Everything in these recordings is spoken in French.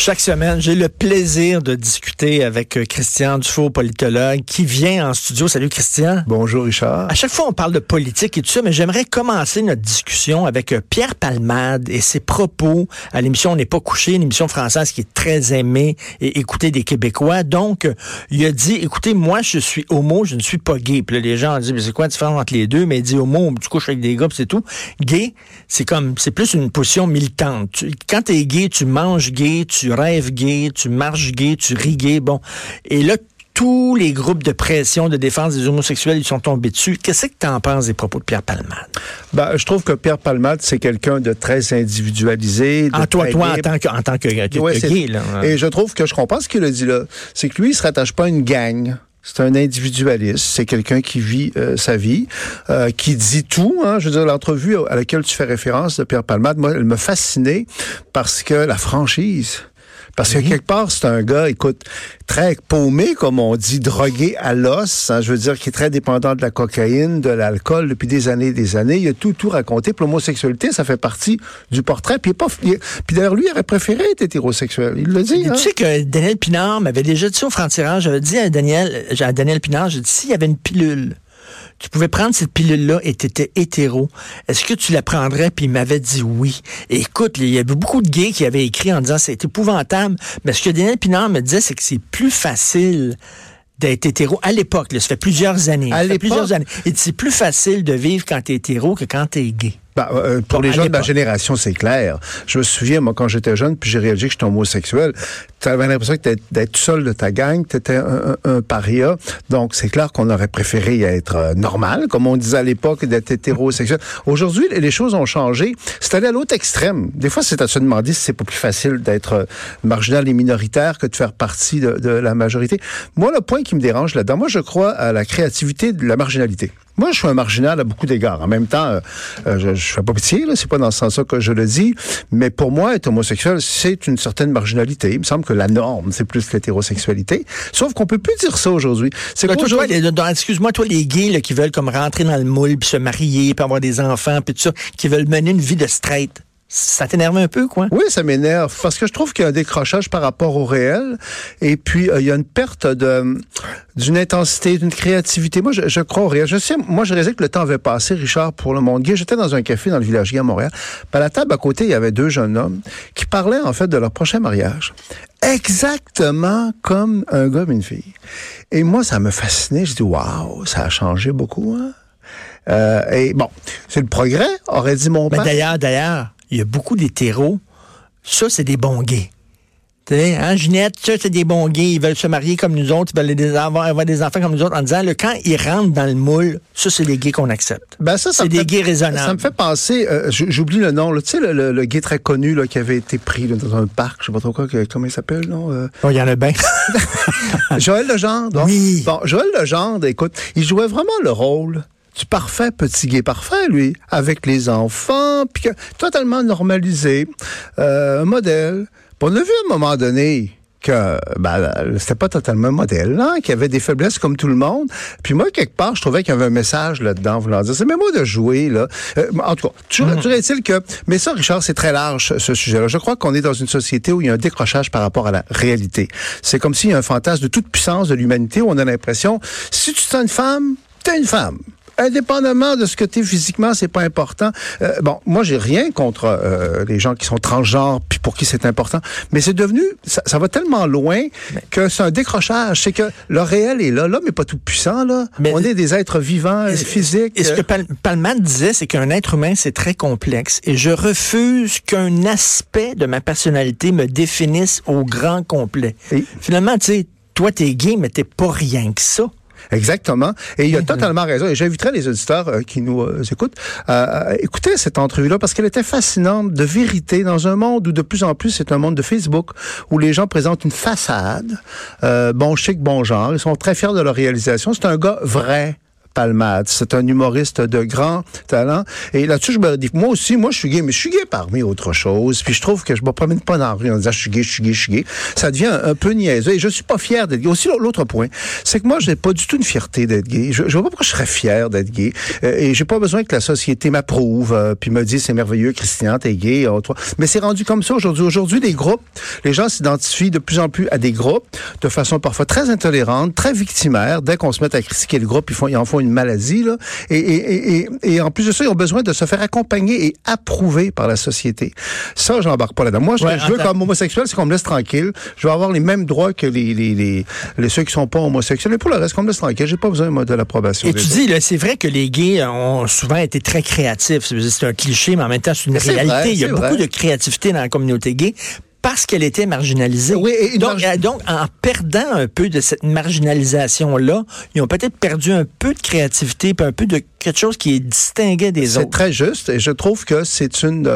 Chaque semaine, j'ai le plaisir de discuter avec euh, Christian Dufault, politologue, qui vient en studio. Salut Christian. Bonjour Richard. À chaque fois, on parle de politique et tout ça, mais j'aimerais commencer notre discussion avec euh, Pierre Palmade et ses propos à l'émission On n'est pas couché, une émission française qui est très aimée et écoutée des Québécois. Donc, euh, il a dit, écoutez, moi, je suis homo, je ne suis pas gay. Puis là, les gens ont dit, mais c'est quoi la différence entre les deux? Mais il dit homo, tu couches avec des gars, c'est tout. Gay, c'est comme, c'est plus une position militante. Tu- quand t'es gay, tu manges gay, tu rêves gay, tu marches gay, tu ris gay. Bon. Et là, tous les groupes de pression de défense des homosexuels, ils sont tombés dessus. Qu'est-ce que tu en penses des propos de Pierre Palmade? Ben, je trouve que Pierre Palmade, c'est quelqu'un de très individualisé. de En toi, très toi, en tant que, en tant que, que- Ouais, que c'est- gay, là. Et je trouve que je comprends ce qu'il a dit là. C'est que lui, il se rattache pas à une gang. C'est un individualiste. C'est quelqu'un qui vit euh, sa vie, euh, qui dit tout. Hein. Je veux dire, l'entrevue à laquelle tu fais référence de Pierre Palmade, moi, elle me fascinait parce que la franchise. Parce que quelque part, c'est un gars, écoute, très paumé, comme on dit, drogué à l'os. hein, je veux dire, qui est très dépendant de la cocaïne, de l'alcool depuis des années et des années. Il a tout, tout raconté. Puis l'homosexualité, ça fait partie du portrait. Puis, il est pas, il est- puis d'ailleurs, lui, il aurait préféré être hétérosexuel. Il le dit. Tu hein? sais que Daniel Pinard m'avait déjà dit au franc-tirage, j'avais dit à Daniel, à Daniel Pinard, j'ai dit, s'il y avait une pilule, tu pouvais prendre cette pilule-là et tu étais hétéro, est-ce que tu la prendrais? Puis il m'avait dit oui? Et écoute, il y avait beaucoup de gays qui avaient écrit en disant, c'est épouvantable. Mais ce que Daniel Pinard me disait, c'est que c'est plus facile d'être hétéro à l'époque. Ça fait plusieurs années. À Ça fait plusieurs années. Et c'est plus facile de vivre quand t'es hétéro que quand t'es gay. Ben, euh, pour les gens de ma génération, c'est clair. Je me souviens, moi, quand j'étais jeune, puis j'ai réalisé que j'étais homosexuel, tu avais l'impression d'être seul de ta gang, tu étais un, un- un paria. Donc, c'est clair qu'on aurait préféré être euh, normal, comme on disait à l'époque, d'être hétérosexuel. Aujourd'hui, les choses ont changé. C'est allé à l'autre extrême. Des fois, c'est à se demander si c'est pas plus facile d'être euh, marginal et minoritaire que de faire partie de, de la majorité. Moi, le point qui me dérange là-dedans, moi, je crois à la créativité de la marginalité. Moi, je suis un marginal à beaucoup d'égards. En même temps, euh, euh, je, je fais pas pitié, là, c'est pas dans ce sens-là que je le dis, mais pour moi, être homosexuel, c'est une certaine marginalité. Il me semble que la norme, c'est plus l'hétérosexualité. Sauf qu'on peut plus dire ça aujourd'hui. C'est dans- excuse-moi, toi, les gays là, qui veulent comme rentrer dans le moule, puis se marier, puis avoir des enfants, puis tout ça, qui veulent mener une vie de straight, ça t'énerve un peu, quoi? Oui, ça m'énerve parce que je trouve qu'il y a un décrochage par rapport au réel et puis euh, il y a une perte de d'une intensité, d'une créativité. Moi, je, je crois au réel. Je sais, moi, je réalisais que le temps avait passé, Richard, pour le monde gay. J'étais dans un café dans le village gay à Montréal. Puis à la table à côté, il y avait deux jeunes hommes qui parlaient en fait de leur prochain mariage. Exactement comme un gars et une fille. Et moi, ça me fascinait. Je dis, waouh, ça a changé beaucoup. Hein? Euh, et bon, c'est le progrès, aurait dit mon Mais père. d'ailleurs, d'ailleurs, il y a beaucoup d'hétéros. Ça, c'est des bons gays. Tu sais, hein, Ginette, ça, c'est des bons gays. Ils veulent se marier comme nous autres. Ils veulent des- avoir, avoir des enfants comme nous autres en disant, là, quand ils rentrent dans le moule, ça, c'est les gays qu'on accepte. Ben ça, ça C'est des fait- gays raisonnables. Ça me fait penser, euh, j'oublie le nom, là, tu sais, le, le, le gay très connu là, qui avait été pris là, dans un parc, je sais pas trop quoi, que- comment il s'appelle, non? Euh, Oh, Il y en a bien. Joël Legendre. Oui. Bon, Joël Legendre, écoute, il jouait vraiment le rôle du parfait petit gay parfait, lui, avec les enfants, puis que- totalement normalisé, euh, un modèle. Puis on a vu à un moment donné que ben, c'était pas totalement modèle, hein, qu'il y avait des faiblesses comme tout le monde. Puis moi, quelque part, je trouvais qu'il y avait un message là-dedans, voulant dire, c'est même moi de jouer, là. Euh, en tout cas, toujours, toujours est-il que, mais ça, Richard, c'est très large, ce sujet-là. Je crois qu'on est dans une société où il y a un décrochage par rapport à la réalité. C'est comme s'il y a un fantasme de toute puissance de l'humanité où on a l'impression, si tu sens une femme, t'es une femme. Indépendamment de ce que tu es physiquement, c'est pas important. Euh, bon, moi j'ai rien contre euh, les gens qui sont transgenres puis pour qui c'est important, mais c'est devenu ça, ça va tellement loin que c'est un décrochage, c'est que le réel est là, l'homme n'est pas tout puissant là. Mais- On est des êtres vivants, euh, physiques. Et ce que Pal- Palmade disait, c'est qu'un être humain, c'est très complexe. Et je refuse qu'un aspect de ma personnalité me définisse au grand complet. Et- Finalement, tu sais, toi, t'es gay, mais t'es pas rien que ça. Exactement. Et il a totalement raison. Et j'inviterai les auditeurs euh, qui nous euh, écoutent à écouter cette entrevue-là parce qu'elle était fascinante de vérité dans un monde où de plus en plus c'est un monde de Facebook où les gens présentent une façade, euh, bon chic, bon genre. Ils sont très fiers de leur réalisation. C'est un gars vrai C'est un humoriste de grand talent. Et là-dessus, je me dis, moi aussi, moi, je suis gay, mais je suis gay parmi autre chose. Puis je trouve que je me promène pas dans la rue en disant, je suis gay, je suis gay, je suis gay. Ça devient un, peu niaiseux. Et je suis pas fier d'être gay. Aussi, l'autre point, c'est que moi, j'ai pas du tout une fierté d'être gay. Je, je vois pas pourquoi je serais fier d'être gay. Euh, et j'ai pas besoin que la société m'approuve, euh, puis me dise, c'est merveilleux, Christian, t'es gay. Oh, toi. Mais c'est rendu comme ça aujourd'hui. Aujourd'hui, des groupes, les gens s'identifient de plus en plus à des groupes de façon parfois très intolérante, très victimaire. Dès qu'on se met à critiquer le groupe, ils, ils en font une maladie. Là. Et, et, et, et, en plus de ça, ils ont besoin de se faire accompagner et approuver par la société. Ça, j'embarque pas là-dedans. Moi, je, je veux comme homosexuel, c'est qu'on me laisse tranquille. Je veux avoir les mêmes droits que les, les, les, les ceux qui sont pas homosexuels. Et pour le reste, qu'on me laisse tranquille. J'ai pas besoin moi, de l'approbation. Et tu dis, c'est vrai que les gays ont souvent été très créatifs. C'est un cliché, mais en même temps, c'est une réalité. Il y a beaucoup de créativité dans la communauté gay parce qu'elle était marginalisée. Oui, et donc, euh, donc, en perdant un peu de cette marginalisation-là, ils ont peut-être perdu un peu de créativité, puis un peu de quelque chose qui est distingué des autres. C'est très juste, et je trouve que c'est une,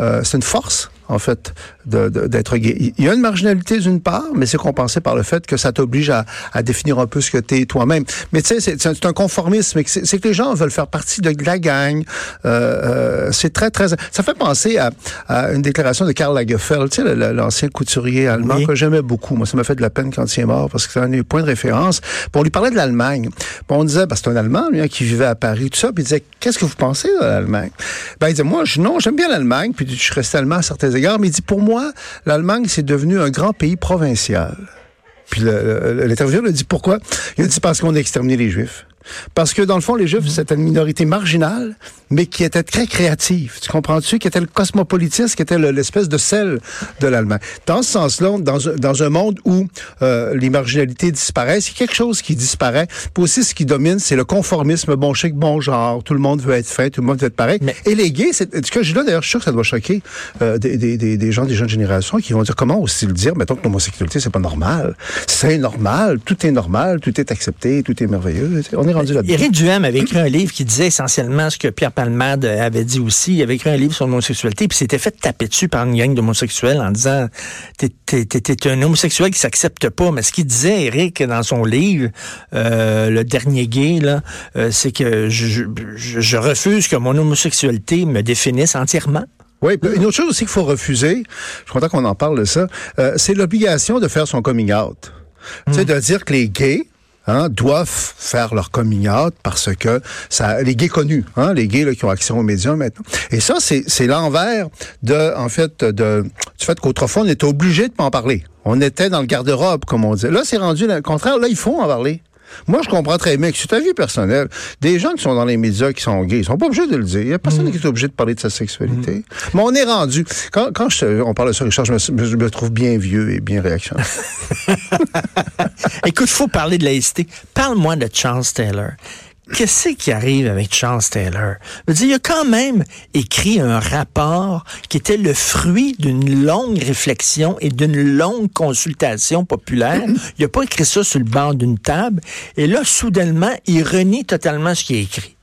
euh, c'est une force en fait, d'être gay. Il y a une marginalité d'une part, mais c'est compensé par le fait que ça t'oblige à, à, définir un peu ce que tu es toi-même. Mais tu sais, c'est un conformisme. C'est que les gens veulent faire partie de la gang. Euh, euh, c'est très, très... Ça fait penser à, à une déclaration de Karl Lagerfeld, tu sais, l'ancien couturier allemand que j'aimais beaucoup. Moi, ça m'a fait de la peine quand il est mort parce que c'est un point de référence. Puis on lui parlait de l'Allemagne. on disait, que c'est un Allemand, lui, hein, qui vivait à Paris, tout ça. Puis il disait, qu'est-ce que vous pensez de l'Allemagne? Ben, il disait, moi, je, non, j'aime bien l'Allemagne. Puis je suis resté allemand à certains mais il dit, pour moi, l'Allemagne, c'est devenu un grand pays provincial. Puis l'intervieweur lui dit, pourquoi? Il a dit, parce qu'on a exterminé les Juifs. Parce que dans le fond, les Juifs, c'était une minorité marginale, mais qui était très créative. Tu comprends-tu? Qui était le cosmopolitisme, qui était l'espèce de sel de l'Allemagne. Dans ce sens-là, dans, dans, un monde où euh, les marginalités disparaissent, il y a quelque chose qui disparaît. Puis aussi, ce qui domine, c'est le conformisme, bon chic, bon genre. Tout le monde veut être fait, tout le monde veut être pareil. Mais... Et les gays, c'est ce que je dis là, d'ailleurs, je suis sûr que ça doit choquer euh, des, des, des, des, gens des jeunes générations qui vont dire comment aussi le dire, mettons que l'homosexualité, c'est pas normal. C'est normal, tout est normal, tout est accepté, tout est merveilleux. On est rendu là-dedans. Éric Duhem avait écrit un livre qui disait essentiellement ce que Pierre Palmade avait dit aussi. Il avait écrit un livre sur l'homosexualité, puis s'était fait taper dessus par une gang d'homosexuels en disant t'es un homosexuel qui s'accepte pas. Mais ce qu'il disait, Éric, dans son livre, euh, le dernier gay, là, euh, c'est que je, je, je refuse que mon homosexualité me définisse entièrement. Oui, une autre chose aussi qu'il faut refuser, je suis content qu'on en parle de ça, euh, c'est l'obligation de faire son coming out. Tu sais, hmm. de dire que les gays, Hein, doivent faire leur coming out parce que ça, les gays connus, hein, les gays là, qui ont accès aux médias maintenant. Et ça, c'est l'envers de, en fait, de, du fait qu'autrefois on était obligé de pas en parler. On était dans le garde-robe, comme on dit. Là, c'est rendu le contraire. Là, il faut en parler. Moi, je comprends très bien que c'est ta vie personnelle. Des gens qui sont dans les médias qui sont gays, ils sont pas obligés de le dire. Il y a personne mm. qui est obligé de parler de sa sexualité. Mm. Mais on est rendu. Quand, quand je, on parle de ça, Richard, je me, je me trouve bien vieux et bien réactionnaire. Écoute, il faut parler de laïcité. Parle-moi de Charles Taylor qu'est-ce qui arrive avec Charles Taylor? il a quand même écrit un rapport qui était le fruit d'une longue réflexion et d'une longue consultation populaire. Il n'a pas écrit ça sur le banc d'une table. Et là, soudainement, il renie totalement ce qui est écrit.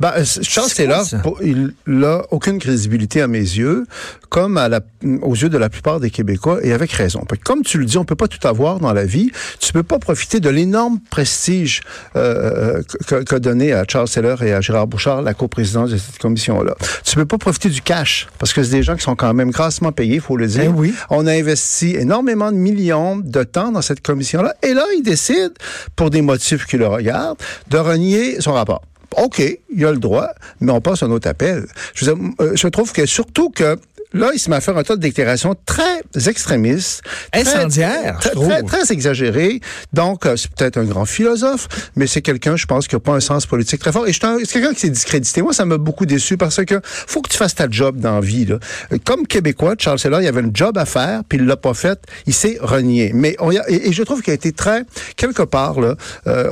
Ben, Charles Taylor, il n'a aucune crédibilité à mes yeux, comme à la, aux yeux de la plupart des Québécois, et avec raison. Comme tu le dis, on peut pas tout avoir dans la vie. Tu peux pas profiter de l'énorme prestige euh, qu'a donné à Charles Taylor et à Gérard Bouchard la coprésidence de cette commission-là. Tu peux pas profiter du cash, parce que c'est des gens qui sont quand même grassement payés, il faut le dire. Ben oui. On a investi énormément de millions de temps dans cette commission-là, et là, il décide, pour des motifs qui le regardent, de renier son rapport. OK, il y a le droit, mais on passe à un autre appel. Je, euh, je trouve que surtout que Là, il se met à faire un tas de déclarations très extrémistes. Incendiaires. Très, très, très, exagérées. Donc, euh, c'est peut-être un grand philosophe, mais c'est quelqu'un, je pense, qui n'a pas un sens politique très fort. Et c'est quelqu'un qui s'est discrédité. Moi, ça m'a beaucoup déçu parce que faut que tu fasses ta job dans la vie. Là. Comme Québécois, Charles Taylor, il avait un job à faire, puis il l'a pas fait. Il s'est renié. Mais on et, je trouve qu'il a été très, quelque part, là, euh,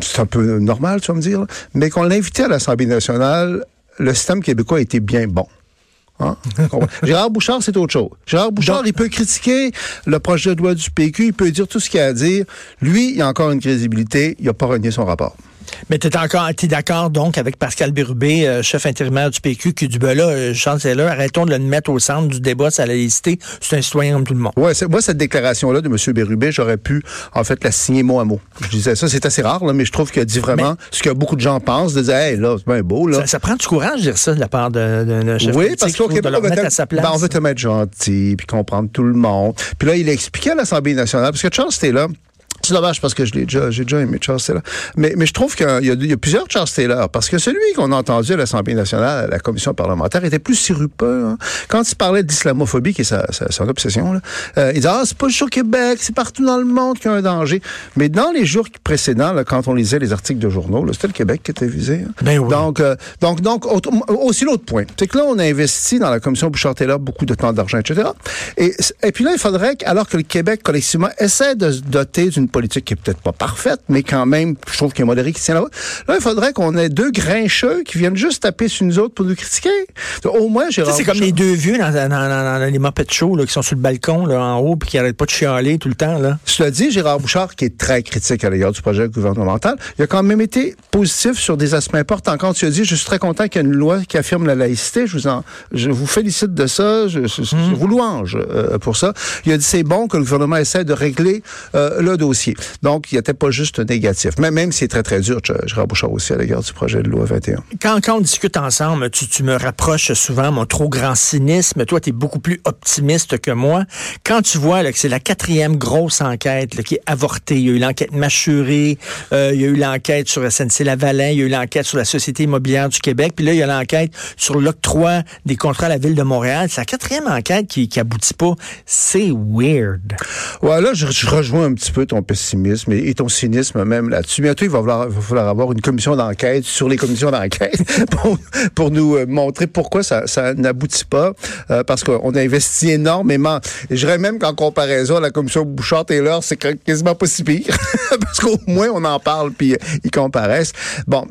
c'est un peu normal, tu vas me dire, mais qu'on l'a invité à l'Assemblée nationale, le système québécois a été bien bon. Hein? Gérard Bouchard, c'est autre chose. Gérard Bouchard, il peut critiquer le projet de loi du PQ, il peut dire tout ce qu'il a à dire. Lui, il a encore une crédibilité, il n'a pas renié son rapport. Mais tu es encore d'accord donc avec Pascal Bérubé, euh, chef intérimaire du PQ, qui dit ben là, euh, chancelier, arrêtons de le mettre au centre du débat sur la laïcité. C'est un citoyen comme tout le monde. Ouais, moi, cette déclaration-là de M. Bérubé, j'aurais pu, en fait, la signer mot à mot. Je disais ça, c'est assez rare, là, mais je trouve qu'il a dit vraiment ce que beaucoup de gens pensent, de dire, hey, là, c'est bien beau, là. Ça, ça, prend du courage de dire ça de la part d'un chef Oui, parce qu'au Québec, on, ben, on veut te mettre gentil, puis comprendre tout le monde. Puis là, il a expliqué à l'Assemblée nationale, parce que Charles là. C'est dommage parce que je l'ai déjà, j'ai déjà aimé Charles Taylor. Mais, mais je trouve qu'il y, y, a plusieurs Charles Taylor parce que celui qu'on a entendu à l'Assemblée nationale, à la commission parlementaire, était plus sirupeux. Hein. Quand il parlait d'islamophobie, qui est sa, sa, son obsession, là, euh, il disait ah c'est pas juste au Québec, c'est partout dans le monde qu'il y a un danger. Mais dans les jours précédents, là, quand on lisait les articles de journaux, c'était le Québec qui était visé. Hein. Ben oui. Donc, euh, donc, donc aussi l'autre point, c'est que là on a investi dans la commission Bouchard Taylor beaucoup de temps, d'argent, etc. Et, et puis là il faudrait, alors que le Québec collectivement essaie de se doter d'une politique qui est peut-être pas parfaite, mais quand même, je trouve qu'il est modéré qui tient là Là, il faudrait qu'on ait deux grincheux qui viennent juste taper sur nous autres pour nous critiquer. Au moins, j'ai C'est comme les deux vieux dans, dans, dans, les mopettes shows là, qui sont sur le balcon là, en haut puis qui arrêtent pas de chialer tout le temps. Là. Cela dit, Gérard Bouchard, qui est très critique à l'égard du projet gouvernemental, il a quand même été positif sur des aspects importants. Quand tu as dit, je suis très content qu'il y ait une loi qui affirme la laïcité, je vous en, je vous félicite de ça, je, je, je hmm. vous louange euh, pour ça. Il a dit, c'est bon que le gouvernement essaie de régler euh, le dossier. Donc, il n'était pas juste négatif. Même, même si c'est très, très dur, je, Bouchard aussi à l'égard du projet de loi 21. Quand, quand on discute ensemble, tu, tu, me rapproches souvent mon trop grand cynisme. Toi, tu es beaucoup plus optimiste que moi. Quand tu vois là, que c'est la quatrième grosse enquête là, qui est avortée, il y a eu l'enquête mâchurée, euh, il y a eu l'enquête sur SNC-Lavalin, il y a eu l'enquête sur la Société immobilière du Québec, puis là, il y a l'enquête sur l'octroi des contrats à la Ville de Montréal. C'est la quatrième enquête qui, qui aboutit pas. C'est weird. Ouais, là, je, je rejoins un petit peu ton pessimisme et, ton cynisme même là-dessus. Bientôt, il va falloir, va falloir avoir une commission d'enquête sur les commissions d'enquête pour, pour, nous euh, montrer pourquoi ça, ça n'aboutit pas, euh, parce qu'on a investi énormément. Et je dirais même qu'en comparaison à la commission Bouchard-Taylor, c'est quasiment pas si pire, parce qu'au moins on en parle puis ils comparaissent. Bon,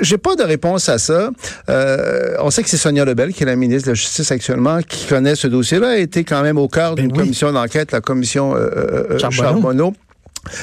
j'ai pas de réponse à ça. Euh, on sait que c'est Sonia Lebel, qui est la ministre de la Justice actuellement, qui connaît ce dossier-là, a été quand même au cœur ben d'une commission d'enquête, la commission euh, Charbonneau.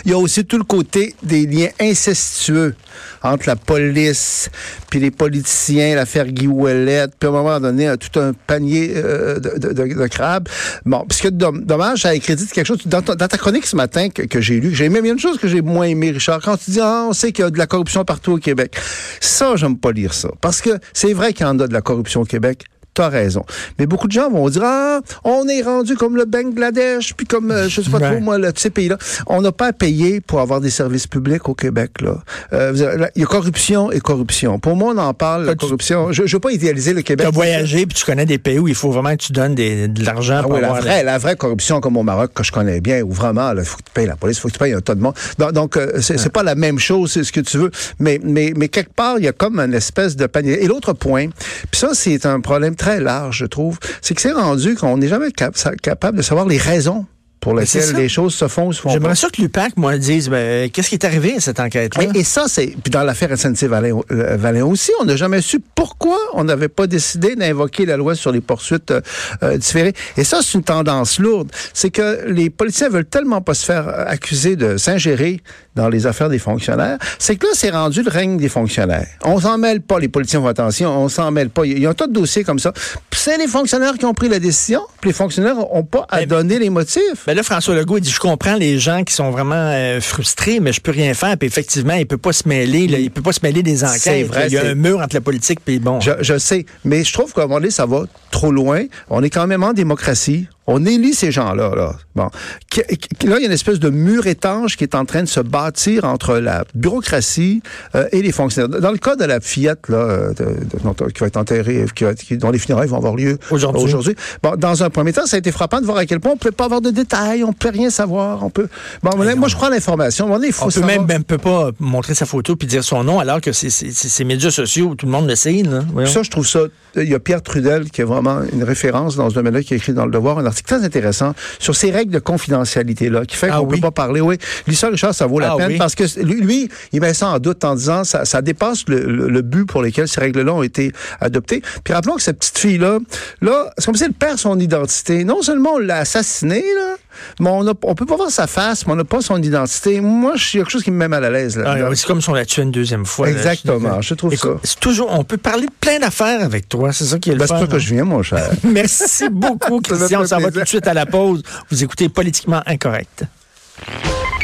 Il y a aussi tout le côté des liens incestueux entre la police puis les politiciens, l'affaire Guy puis à un moment donné, tout un panier euh, de, de, de, crabes. Bon, puisque dommage, ça crédit quelque chose. Dans, ta chronique ce matin que, que j'ai lu, j'ai aimé bien une chose que j'ai moins aimé, Richard. Quand tu dis, ah, on sait qu'il y a de la corruption partout au Québec. Ça, j'aime pas lire ça. Parce que c'est vrai qu'il y en a de la corruption au Québec t'as raison. Mais beaucoup de gens vont dire, ah, on est rendu comme le Bangladesh, puis comme, euh, je sais pas trop, moi, le, ces pays-là. On n'a pas à payer pour avoir des services publics au Québec, là. Euh, il y a corruption et corruption. Pour moi, on en parle, la corruption. Je ne veux pas idéaliser le Québec. Tu as voyagé, puis tu connais des pays où il faut vraiment que tu donnes des, de l'argent ah, pour la vraie, la vraie corruption, comme au Maroc, que je connais bien, où vraiment, il faut que tu payes la police, il faut que tu payes un tas de monde. Donc, donc euh, c'est pas la même chose, c'est ce que tu veux. Mais, mais, mais quelque part, il y a comme une espèce de panier. Et l'autre point, puis ça, c'est un problème très large, je trouve c'est que c'est rendu qu'on n'est jamais capable de savoir les raisons pour lesquelles les choses se font ou se font J'aimerais ça que l'UPAC, moi, dise, ben, qu'est-ce qui est arrivé à cette enquête-là? Et, ça, c'est, puis dans l'affaire SNC-Valin euh, aussi, on n'a jamais su pourquoi on n'avait pas décidé d'invoquer la loi sur les poursuites euh, euh, différées. Et ça, c'est une tendance lourde. C'est que les politiciens veulent tellement pas se faire accuser de s'ingérer dans les affaires des fonctionnaires, c'est que là, c'est rendu le règne des fonctionnaires. On s'en mêle pas, les politiciens font attention, on s'en mêle pas. Il y a un tas de dossiers comme ça. C'est les fonctionnaires qui ont pris la décision, puis les fonctionnaires n'ont pas à donner les motifs. Ben là, François Legault, il dit, je comprends les gens qui sont vraiment euh, frustrés, mais je peux rien faire. Puis effectivement, il peut pas se mêler, là, il peut pas se mêler des enquêtes. Vrai, il y a un mur entre la politique et bon. Je, je sais, mais je trouve qu'à un moment donné, ça va trop loin. On est quand même en démocratie. On élit ces gens-là. Là. Bon. Là, il y a une espèce de mur étanche qui est en train de se bâtir entre la bureaucratie euh, et les fonctionnaires. Dans le cas de la fillette là, euh, de, qui va être enterrée, qui dont les funérailles vont avoir lieu aujourd'hui. bon, dans un premier temps, ça a été frappant de voir à quel point on ne peut pas avoir de détails, on ne peut rien savoir. On peut. Bon, moi, je crois l'information. Faut on peut même, même peut pas montrer sa photo puis dire son nom, alors que c'est ces médias sociaux, tout le monde le sait. Là. Ça, je trouve ça. Il y a Pierre Trudel qui est vraiment une référence dans ce domaine-là, qui a écrit dans le Devoir un article très intéressant sur ces règles de confidentialité-là, qui fait ah qu'on ne peut pas parler. Oui, l'histoire, Richard, ça vaut la ah peine parce que lui, il met ça en doute en disant ça, ça dépasse le, but pour lequel ces règles-là ont été adoptées. Puis rappelons que cette petite fille-là, là, c'est comme si elle perd son identité. Non seulement on l'a assassinée, là, Mais on, a- on peut pas voir sa face, mais on n'a pas son identité. Moi, je suis quelque chose qui me met mal à l'aise. Ah, oui, c'est comme si on la tuait une deuxième fois. là. Exactement, je trouve Écoute, ça. C'est toujours, on peut parler de plein d'affaires avec toi. C'est ça qui est le Ben, c'est pour ça que hein? je viens, mon cher. Merci beaucoup, Christian. On s'en va tout de suite à la pause. Vous écoutez Politiquement Incorrect.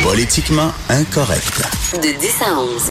Politiquement incorrect. De 10 à 11.